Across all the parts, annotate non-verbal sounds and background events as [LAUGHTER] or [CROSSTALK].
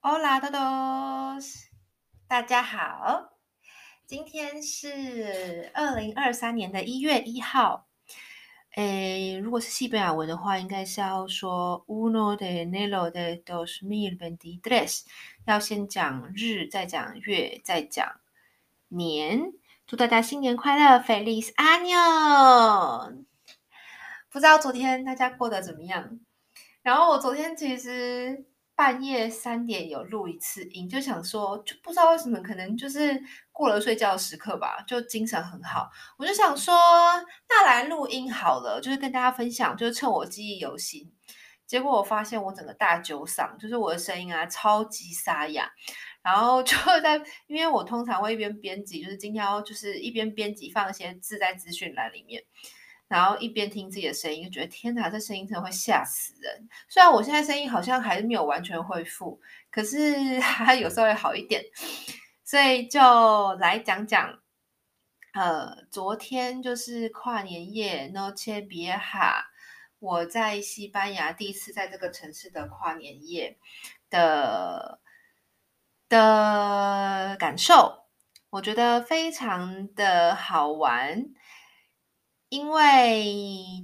Hola todos，大家好，今天是二零二三年的一月一号。诶，如果是西班牙文的话，应该是要说 uno de enero de dos mil veintitrés，要先讲日，再讲月，再讲年。祝大家新年快乐，Feliz Año！不知道昨天大家过得怎么样？然后我昨天其实。半夜三点有录一次音，就想说，就不知道为什么，可能就是过了睡觉时刻吧，就精神很好。我就想说，那来录音好了，就是跟大家分享，就是趁我记忆犹新。结果我发现我整个大酒嗓，就是我的声音啊超级沙哑。然后就在，因为我通常会一边编辑，就是今天要就是一边编辑放一些字在资讯栏里面。然后一边听自己的声音，就觉得天哪，这声音真的会吓死人。虽然我现在声音好像还是没有完全恢复，可是 [LAUGHS] 还有时候会好一点。所以就来讲讲，呃，昨天就是跨年夜，Noche Vieja，我在西班牙第一次在这个城市的跨年夜的的感受，我觉得非常的好玩。因为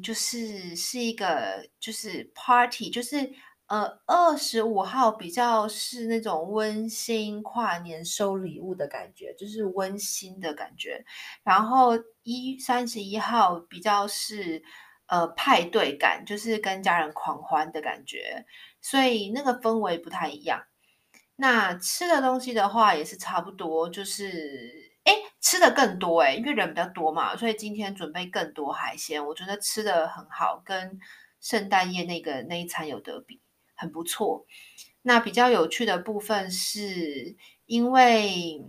就是是一个就是 party，就是呃二十五号比较是那种温馨跨年收礼物的感觉，就是温馨的感觉。然后一三十一号比较是呃派对感，就是跟家人狂欢的感觉，所以那个氛围不太一样。那吃的东西的话也是差不多，就是。哎，吃的更多哎，因为人比较多嘛，所以今天准备更多海鲜，我觉得吃的很好，跟圣诞夜那个那一餐有得比，很不错。那比较有趣的部分是，因为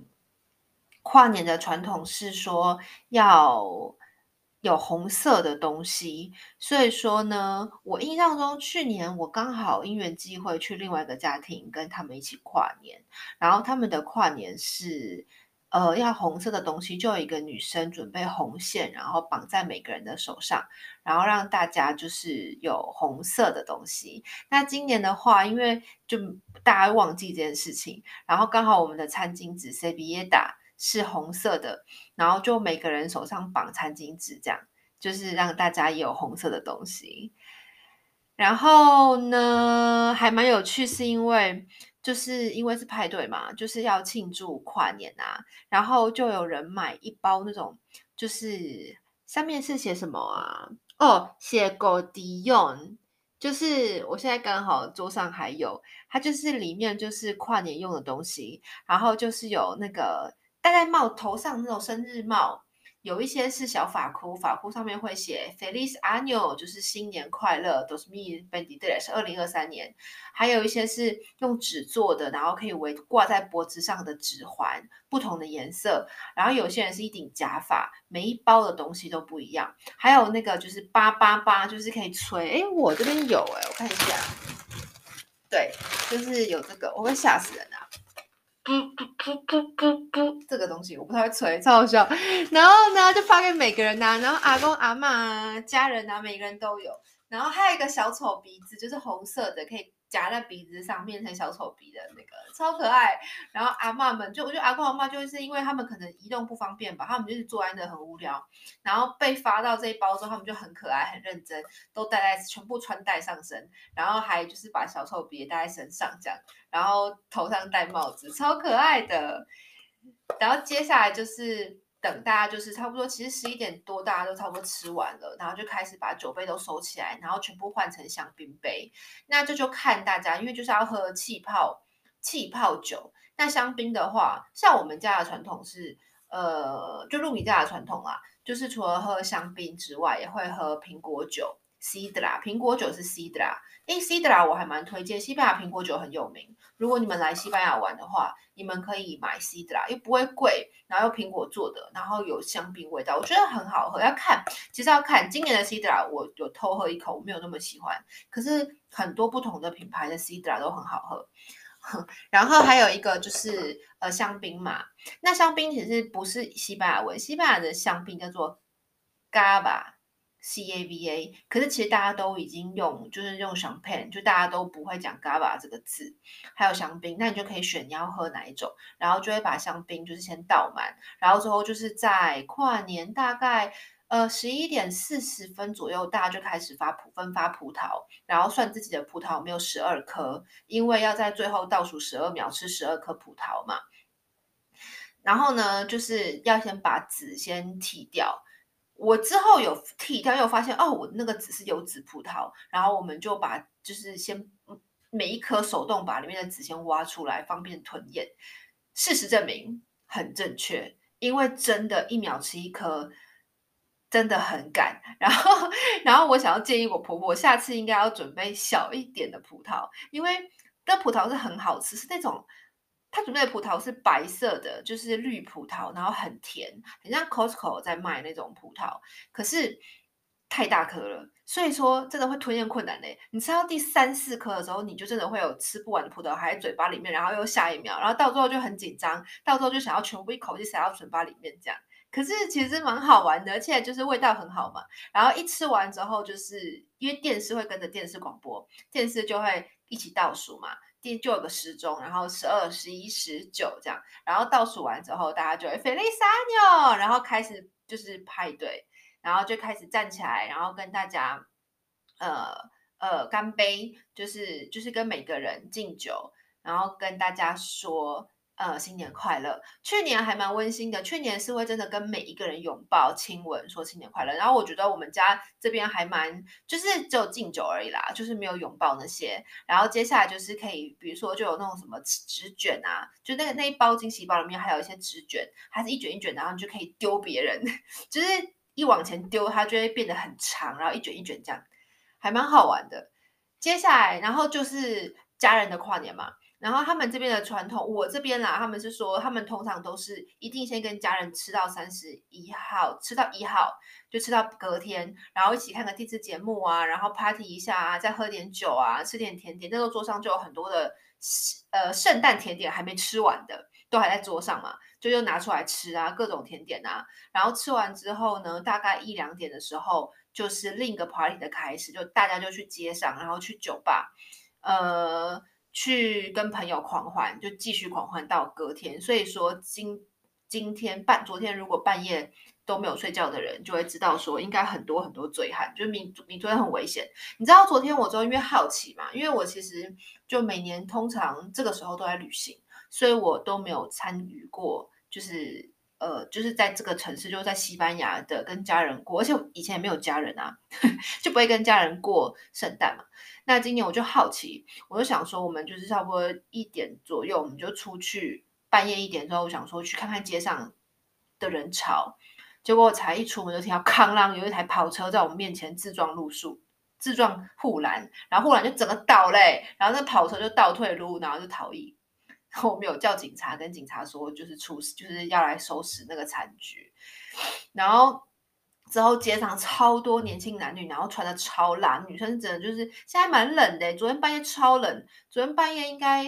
跨年的传统是说要有红色的东西，所以说呢，我印象中去年我刚好因缘机会去另外一个家庭跟他们一起跨年，然后他们的跨年是。呃，要红色的东西，就有一个女生准备红线，然后绑在每个人的手上，然后让大家就是有红色的东西。那今年的话，因为就大家忘记这件事情，然后刚好我们的餐巾纸 servilleta 是红色的，然后就每个人手上绑餐巾纸，这样就是让大家有红色的东西。然后呢，还蛮有趣，是因为。就是因为是派对嘛，就是要庆祝跨年啊，然后就有人买一包那种，就是上面是写什么啊？哦，写 g o d i o n 就是我现在刚好桌上还有，它就是里面就是跨年用的东西，然后就是有那个戴在帽头上那种生日帽。有一些是小法箍，法箍上面会写 Feliz Año，就是新年快乐，dos mil veintitrés 是二零二三年。还有一些是用纸做的，然后可以围挂在脖子上的指环，不同的颜色。然后有些人是一顶假发，每一包的东西都不一样。还有那个就是八八八，就是可以吹。诶，我这边有诶，我看一下，对，就是有这个，我会吓死人啊。噗噗噗噗噗噗，这个东西我不太会吹，超好笑。然后呢，就发给每个人呐、啊，然后阿公阿嬷、家人啊，每个人都有。然后还有一个小丑鼻子，就是红色的，可以。夹在鼻子上变成小丑鼻的那个超可爱，然后阿嬷们就我觉得阿公阿嬷就是因为他们可能移动不方便吧，他们就是坐在那很无聊，然后被发到这一包之后，他们就很可爱很认真，都戴在全部穿戴上身，然后还就是把小丑鼻戴在身上这样，然后头上戴帽子，超可爱的。然后接下来就是。等大家就是差不多，其实十一点多大家都差不多吃完了，然后就开始把酒杯都收起来，然后全部换成香槟杯。那这就看大家，因为就是要喝气泡气泡酒。那香槟的话，像我们家的传统是，呃，就露米家的传统啊，就是除了喝香槟之外，也会喝苹果酒。c i d r a 苹果酒是 Sidra，诶，Sidra 我还蛮推荐，西班牙苹果酒很有名。如果你们来西班牙玩的话，你们可以买 Cider，又不会贵，然后又苹果做的，然后有香槟味道，我觉得很好喝。要看，其实要看今年的 Cider，我有偷喝一口，我没有那么喜欢。可是很多不同的品牌的 Cider 都很好喝。[LAUGHS] 然后还有一个就是呃香槟嘛，那香槟其实不是西班牙文，西班牙的香槟叫做 Gava Cava。可是其实大家都已经用，就是用 champagne，就大家都不会讲 Gava 这个字，还有香槟，那你就可以选你要喝哪一种，然后就会把香槟就是先倒满，然后之后就是在跨年大概呃十一点四十分左右，大家就开始发葡分发葡萄，然后算自己的葡萄有没有十二颗，因为要在最后倒数十二秒吃十二颗葡萄嘛，然后呢就是要先把籽先剔掉。我之后有剔掉，又发现哦，我那个籽是有籽葡萄，然后我们就把就是先每一颗手动把里面的籽先挖出来，方便吞咽。事实证明很正确，因为真的，一秒吃一颗真的很赶。然后，然后我想要建议我婆婆，下次应该要准备小一点的葡萄，因为那葡萄是很好吃，是那种。他准备的葡萄是白色的，就是绿葡萄，然后很甜，很像 Costco 在卖那种葡萄，可是太大颗了，所以说真的会吞咽困难嘞。你吃到第三四颗的时候，你就真的会有吃不完的葡萄还在嘴巴里面，然后又下一秒，然后到最后就很紧张，到最后就想要全部一口气塞到嘴巴里面这样。可是其实蛮好玩的，而且就是味道很好嘛。然后一吃完之后，就是因为电视会跟着电视广播，电视就会一起倒数嘛。就有个时钟，然后十二、十一、十九这样，然后倒数完之后，大家就会 Feliz Año，然后开始就是派对，然后就开始站起来，然后跟大家呃呃干杯，就是就是跟每个人敬酒，然后跟大家说。呃，新年快乐！去年还蛮温馨的，去年是会真的跟每一个人拥抱、亲吻，说新年快乐。然后我觉得我们家这边还蛮，就是只有敬酒而已啦，就是没有拥抱那些。然后接下来就是可以，比如说就有那种什么纸卷啊，就那个那一包惊喜包里面还有一些纸卷，还是一卷一卷，然后你就可以丢别人，[LAUGHS] 就是一往前丢，它就会变得很长，然后一卷一卷这样，还蛮好玩的。接下来，然后就是家人的跨年嘛。然后他们这边的传统，我这边啦，他们是说，他们通常都是一定先跟家人吃到三十一号，吃到一号，就吃到隔天，然后一起看个电视节目啊，然后 party 一下啊，再喝点酒啊，吃点甜点。那时候桌上就有很多的，呃，圣诞甜点还没吃完的，都还在桌上嘛，就又拿出来吃啊，各种甜点啊。然后吃完之后呢，大概一两点的时候，就是另一个 party 的开始，就大家就去街上，然后去酒吧，呃。去跟朋友狂欢，就继续狂欢到隔天。所以说今今天半昨天如果半夜都没有睡觉的人，就会知道说应该很多很多醉汉，就是你你昨天很危险。你知道昨天我就因为好奇嘛，因为我其实就每年通常这个时候都在旅行，所以我都没有参与过，就是呃就是在这个城市，就是在西班牙的跟家人过，而且以前也没有家人啊，[LAUGHS] 就不会跟家人过圣诞嘛。那今年我就好奇，我就想说，我们就是差不多一点左右，我们就出去，半夜一点之后，我想说去看看街上的人潮。结果我才一出门就听到哐啷，有一台跑车在我们面前自撞路树，自撞护栏，然后护栏就整个倒嘞，然后那跑车就倒退路，然后就逃逸。[LAUGHS] 然后我们有叫警察，跟警察说就是出事，就是要来收拾那个残局，然后。之后街上超多年轻男女，然后穿的超辣，女生真的就是现在蛮冷的。昨天半夜超冷，昨天半夜应该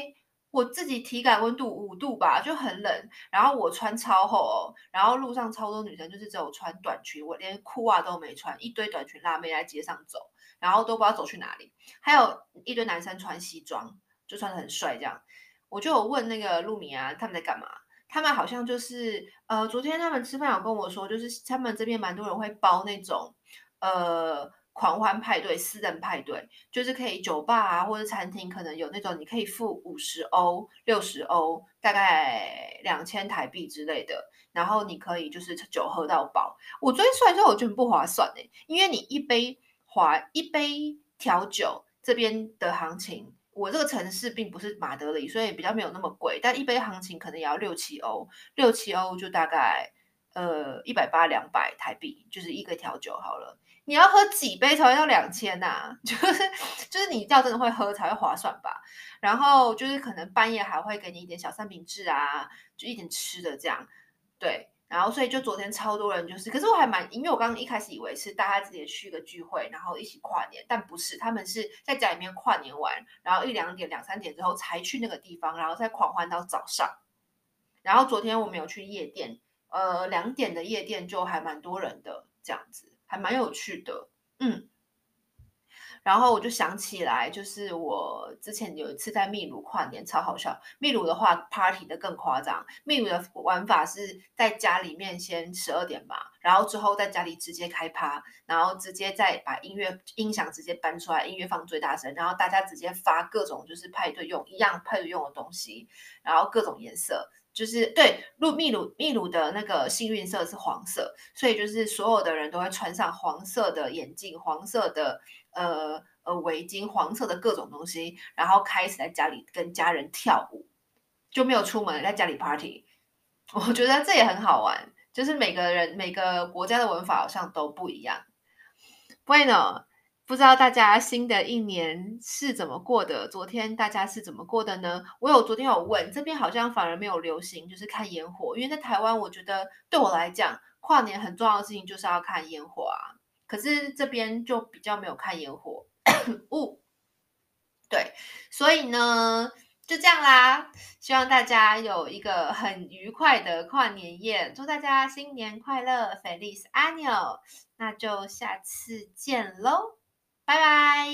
我自己体感温度五度吧，就很冷。然后我穿超厚哦，然后路上超多女生就是只有穿短裙，我连裤袜都没穿，一堆短裙辣妹在街上走，然后都不知道走去哪里。还有一堆男生穿西装，就穿的很帅这样。我就有问那个露米啊，他们在干嘛？他们好像就是，呃，昨天他们吃饭有跟我说，就是他们这边蛮多人会包那种，呃，狂欢派对、私人派对，就是可以酒吧啊或者餐厅可能有那种，你可以付五十欧、六十欧，大概两千台币之类的，然后你可以就是酒喝到饱。我昨天算之后，我觉得不划算诶，因为你一杯划一杯调酒这边的行情。我这个城市并不是马德里，所以比较没有那么贵，但一杯行情可能也要六七欧，六七欧就大概呃一百八两百台币，就是一个调酒好了。你要喝几杯才会要两千呐？[LAUGHS] 就是就是你要真的会喝才会划算吧。然后就是可能半夜还会给你一点小三明治啊，就一点吃的这样，对。然后，所以就昨天超多人，就是，可是我还蛮，因为我刚刚一开始以为是大家直接去一个聚会，然后一起跨年，但不是，他们是在家里面跨年完，然后一两点、两三点之后才去那个地方，然后再狂欢到早上。然后昨天我们有去夜店，呃，两点的夜店就还蛮多人的，这样子还蛮有趣的。嗯。然后我就想起来，就是我之前有一次在秘鲁跨年，超好笑。秘鲁的话，party 的更夸张。秘鲁的玩法是在家里面先十二点吧，然后之后在家里直接开趴，然后直接再把音乐音响直接搬出来，音乐放最大声，然后大家直接发各种就是派对用一样派对用的东西，然后各种颜色。就是对，路秘鲁秘鲁的那个幸运色是黄色，所以就是所有的人都会穿上黄色的眼镜、黄色的呃呃围巾、黄色的各种东西，然后开始在家里跟家人跳舞，就没有出门，在家里 party。[LAUGHS] 我觉得这也很好玩，就是每个人每个国家的文法好像都不一样。Bueno。不知道大家新的一年是怎么过的？昨天大家是怎么过的呢？我有昨天有问，这边好像反而没有流行，就是看烟火。因为在台湾，我觉得对我来讲，跨年很重要的事情就是要看烟火啊。可是这边就比较没有看烟火。雾，对，所以呢，就这样啦。希望大家有一个很愉快的跨年夜，祝大家新年快乐，Feliz Ano！。那就下次见喽。拜拜。